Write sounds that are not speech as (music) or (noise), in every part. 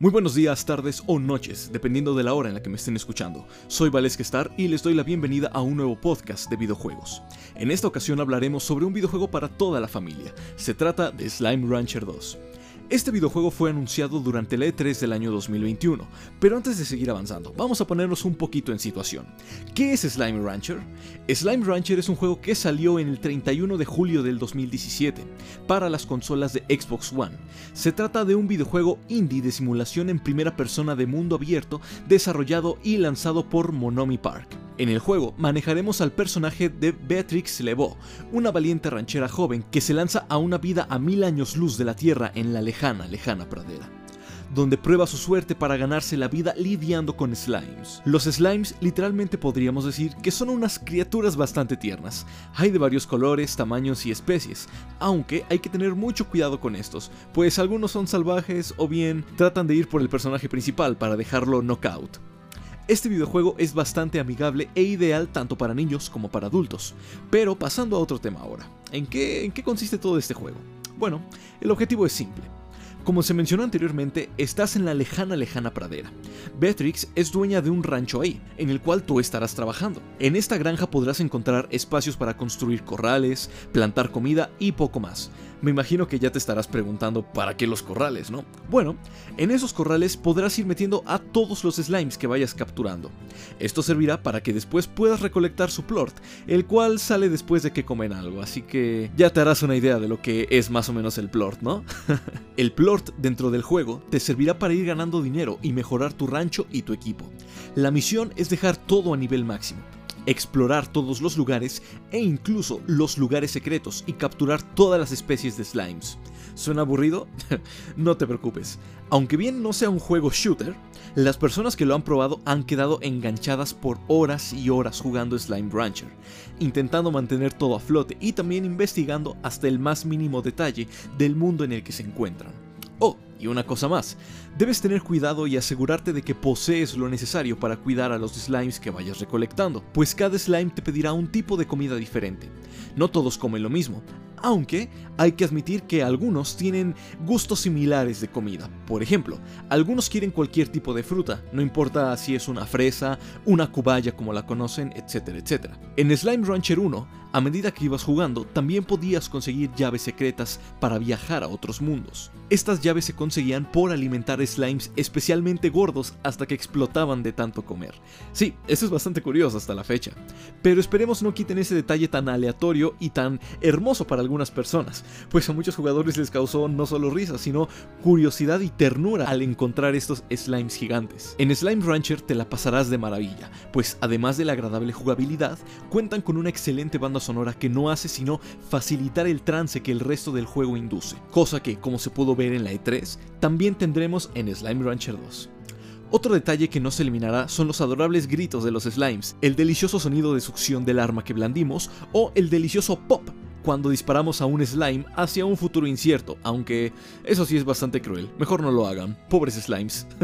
Muy buenos días, tardes o noches, dependiendo de la hora en la que me estén escuchando. Soy Valesque Star y les doy la bienvenida a un nuevo podcast de videojuegos. En esta ocasión hablaremos sobre un videojuego para toda la familia. Se trata de Slime Rancher 2. Este videojuego fue anunciado durante el E3 del año 2021, pero antes de seguir avanzando, vamos a ponernos un poquito en situación. ¿Qué es Slime Rancher? Slime Rancher es un juego que salió en el 31 de julio del 2017 para las consolas de Xbox One. Se trata de un videojuego indie de simulación en primera persona de mundo abierto desarrollado y lanzado por Monomi Park. En el juego manejaremos al personaje de Beatrix Lebeau, una valiente ranchera joven que se lanza a una vida a mil años luz de la Tierra en la lejana, lejana pradera donde prueba su suerte para ganarse la vida lidiando con slimes. Los slimes literalmente podríamos decir que son unas criaturas bastante tiernas. Hay de varios colores, tamaños y especies, aunque hay que tener mucho cuidado con estos, pues algunos son salvajes o bien tratan de ir por el personaje principal para dejarlo knockout. Este videojuego es bastante amigable e ideal tanto para niños como para adultos. Pero pasando a otro tema ahora. ¿En qué, consiste todo este juego? Bueno, el objetivo es simple. Como se mencionó anteriormente, estás en la lejana lejana pradera. Beatrix es dueña de un rancho ahí, en el cual tú estarás trabajando. En esta granja podrás encontrar espacios para construir corrales, plantar comida y poco más. Me imagino que ya te estarás preguntando para qué los corrales, ¿no? Bueno, en esos corrales podrás ir metiendo a todos los slimes que vayas capturando. Esto servirá para que después puedas recolectar su plort, el cual sale después de que comen algo, así que ya te harás una idea de lo que es más o menos el plort, ¿no? (laughs) el plort dentro del juego te servirá para ir ganando dinero y mejorar tu rancho y tu equipo. La misión es dejar todo a nivel máximo explorar todos los lugares e incluso los lugares secretos y capturar todas las especies de slimes. ¿Suena aburrido? (laughs) no te preocupes. Aunque bien no sea un juego shooter, las personas que lo han probado han quedado enganchadas por horas y horas jugando Slime Rancher, intentando mantener todo a flote y también investigando hasta el más mínimo detalle del mundo en el que se encuentran. Oh, y una cosa más, debes tener cuidado y asegurarte de que posees lo necesario para cuidar a los slimes que vayas recolectando, pues cada slime te pedirá un tipo de comida diferente. No todos comen lo mismo, aunque hay que admitir que algunos tienen gustos similares de comida. Por ejemplo, algunos quieren cualquier tipo de fruta, no importa si es una fresa, una cubaya como la conocen, etcétera, etcétera. En Slime Rancher 1, a medida que ibas jugando, también podías conseguir llaves secretas para viajar a otros mundos. Estas llaves se conseguían por alimentar slimes especialmente gordos hasta que explotaban de tanto comer. Sí, eso es bastante curioso hasta la fecha. Pero esperemos no quiten ese detalle tan aleatorio y tan hermoso para algunas personas, pues a muchos jugadores les causó no solo risa, sino curiosidad y ternura al encontrar estos slimes gigantes. En Slime Rancher te la pasarás de maravilla, pues además de la agradable jugabilidad, cuentan con una excelente banda sonora que no hace sino facilitar el trance que el resto del juego induce, cosa que, como se pudo ver en la E3, también tendremos en Slime Rancher 2. Otro detalle que no se eliminará son los adorables gritos de los slimes, el delicioso sonido de succión del arma que blandimos o el delicioso pop cuando disparamos a un slime hacia un futuro incierto, aunque eso sí es bastante cruel, mejor no lo hagan, pobres slimes. (laughs)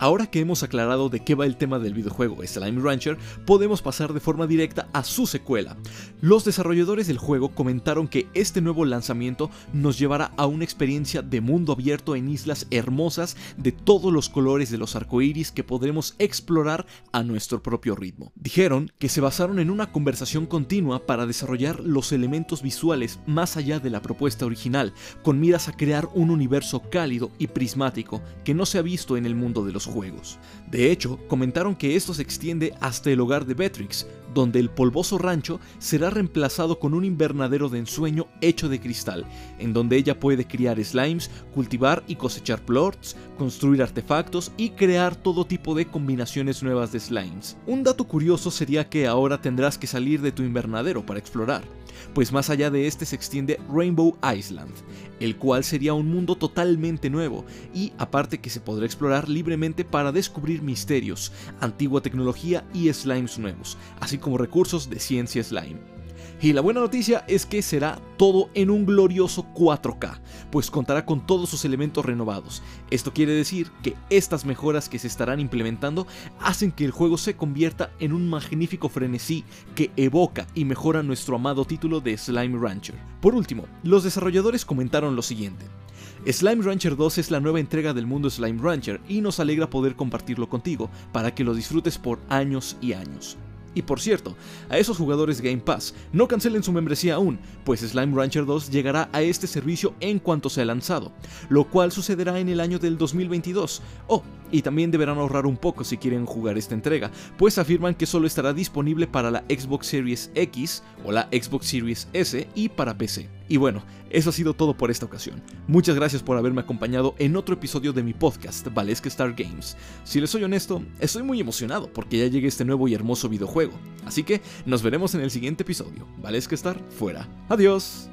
Ahora que hemos aclarado de qué va el tema del videojuego Slime Rancher, podemos pasar de forma directa a su secuela. Los desarrolladores del juego comentaron que este nuevo lanzamiento nos llevará a una experiencia de mundo abierto en islas hermosas de todos los colores de los arcoíris que podremos explorar a nuestro propio ritmo. Dijeron que se basaron en una conversación continua para desarrollar los elementos visuales más allá de la propuesta original, con miras a crear un universo cálido y prismático que no se ha visto en el mundo de los juegos. De hecho, comentaron que esto se extiende hasta el hogar de Beatrix, donde el polvoso rancho será reemplazado con un invernadero de ensueño hecho de cristal, en donde ella puede criar slimes, cultivar y cosechar plorts, construir artefactos y crear todo tipo de combinaciones nuevas de slimes. Un dato curioso sería que ahora tendrás que salir de tu invernadero para explorar pues más allá de este se extiende Rainbow Island, el cual sería un mundo totalmente nuevo y aparte que se podrá explorar libremente para descubrir misterios, antigua tecnología y slimes nuevos, así como recursos de ciencia slime. Y la buena noticia es que será todo en un glorioso 4K, pues contará con todos sus elementos renovados. Esto quiere decir que estas mejoras que se estarán implementando hacen que el juego se convierta en un magnífico frenesí que evoca y mejora nuestro amado título de Slime Rancher. Por último, los desarrolladores comentaron lo siguiente. Slime Rancher 2 es la nueva entrega del mundo Slime Rancher y nos alegra poder compartirlo contigo para que lo disfrutes por años y años. Y por cierto, a esos jugadores Game Pass, no cancelen su membresía aún, pues Slime Rancher 2 llegará a este servicio en cuanto sea lanzado, lo cual sucederá en el año del 2022. Oh, y también deberán ahorrar un poco si quieren jugar esta entrega, pues afirman que solo estará disponible para la Xbox Series X o la Xbox Series S y para PC. Y bueno, eso ha sido todo por esta ocasión. Muchas gracias por haberme acompañado en otro episodio de mi podcast, Valesca Star Games. Si les soy honesto, estoy muy emocionado porque ya llegue este nuevo y hermoso videojuego. Así que nos veremos en el siguiente episodio. Valesca Star, fuera. Adiós.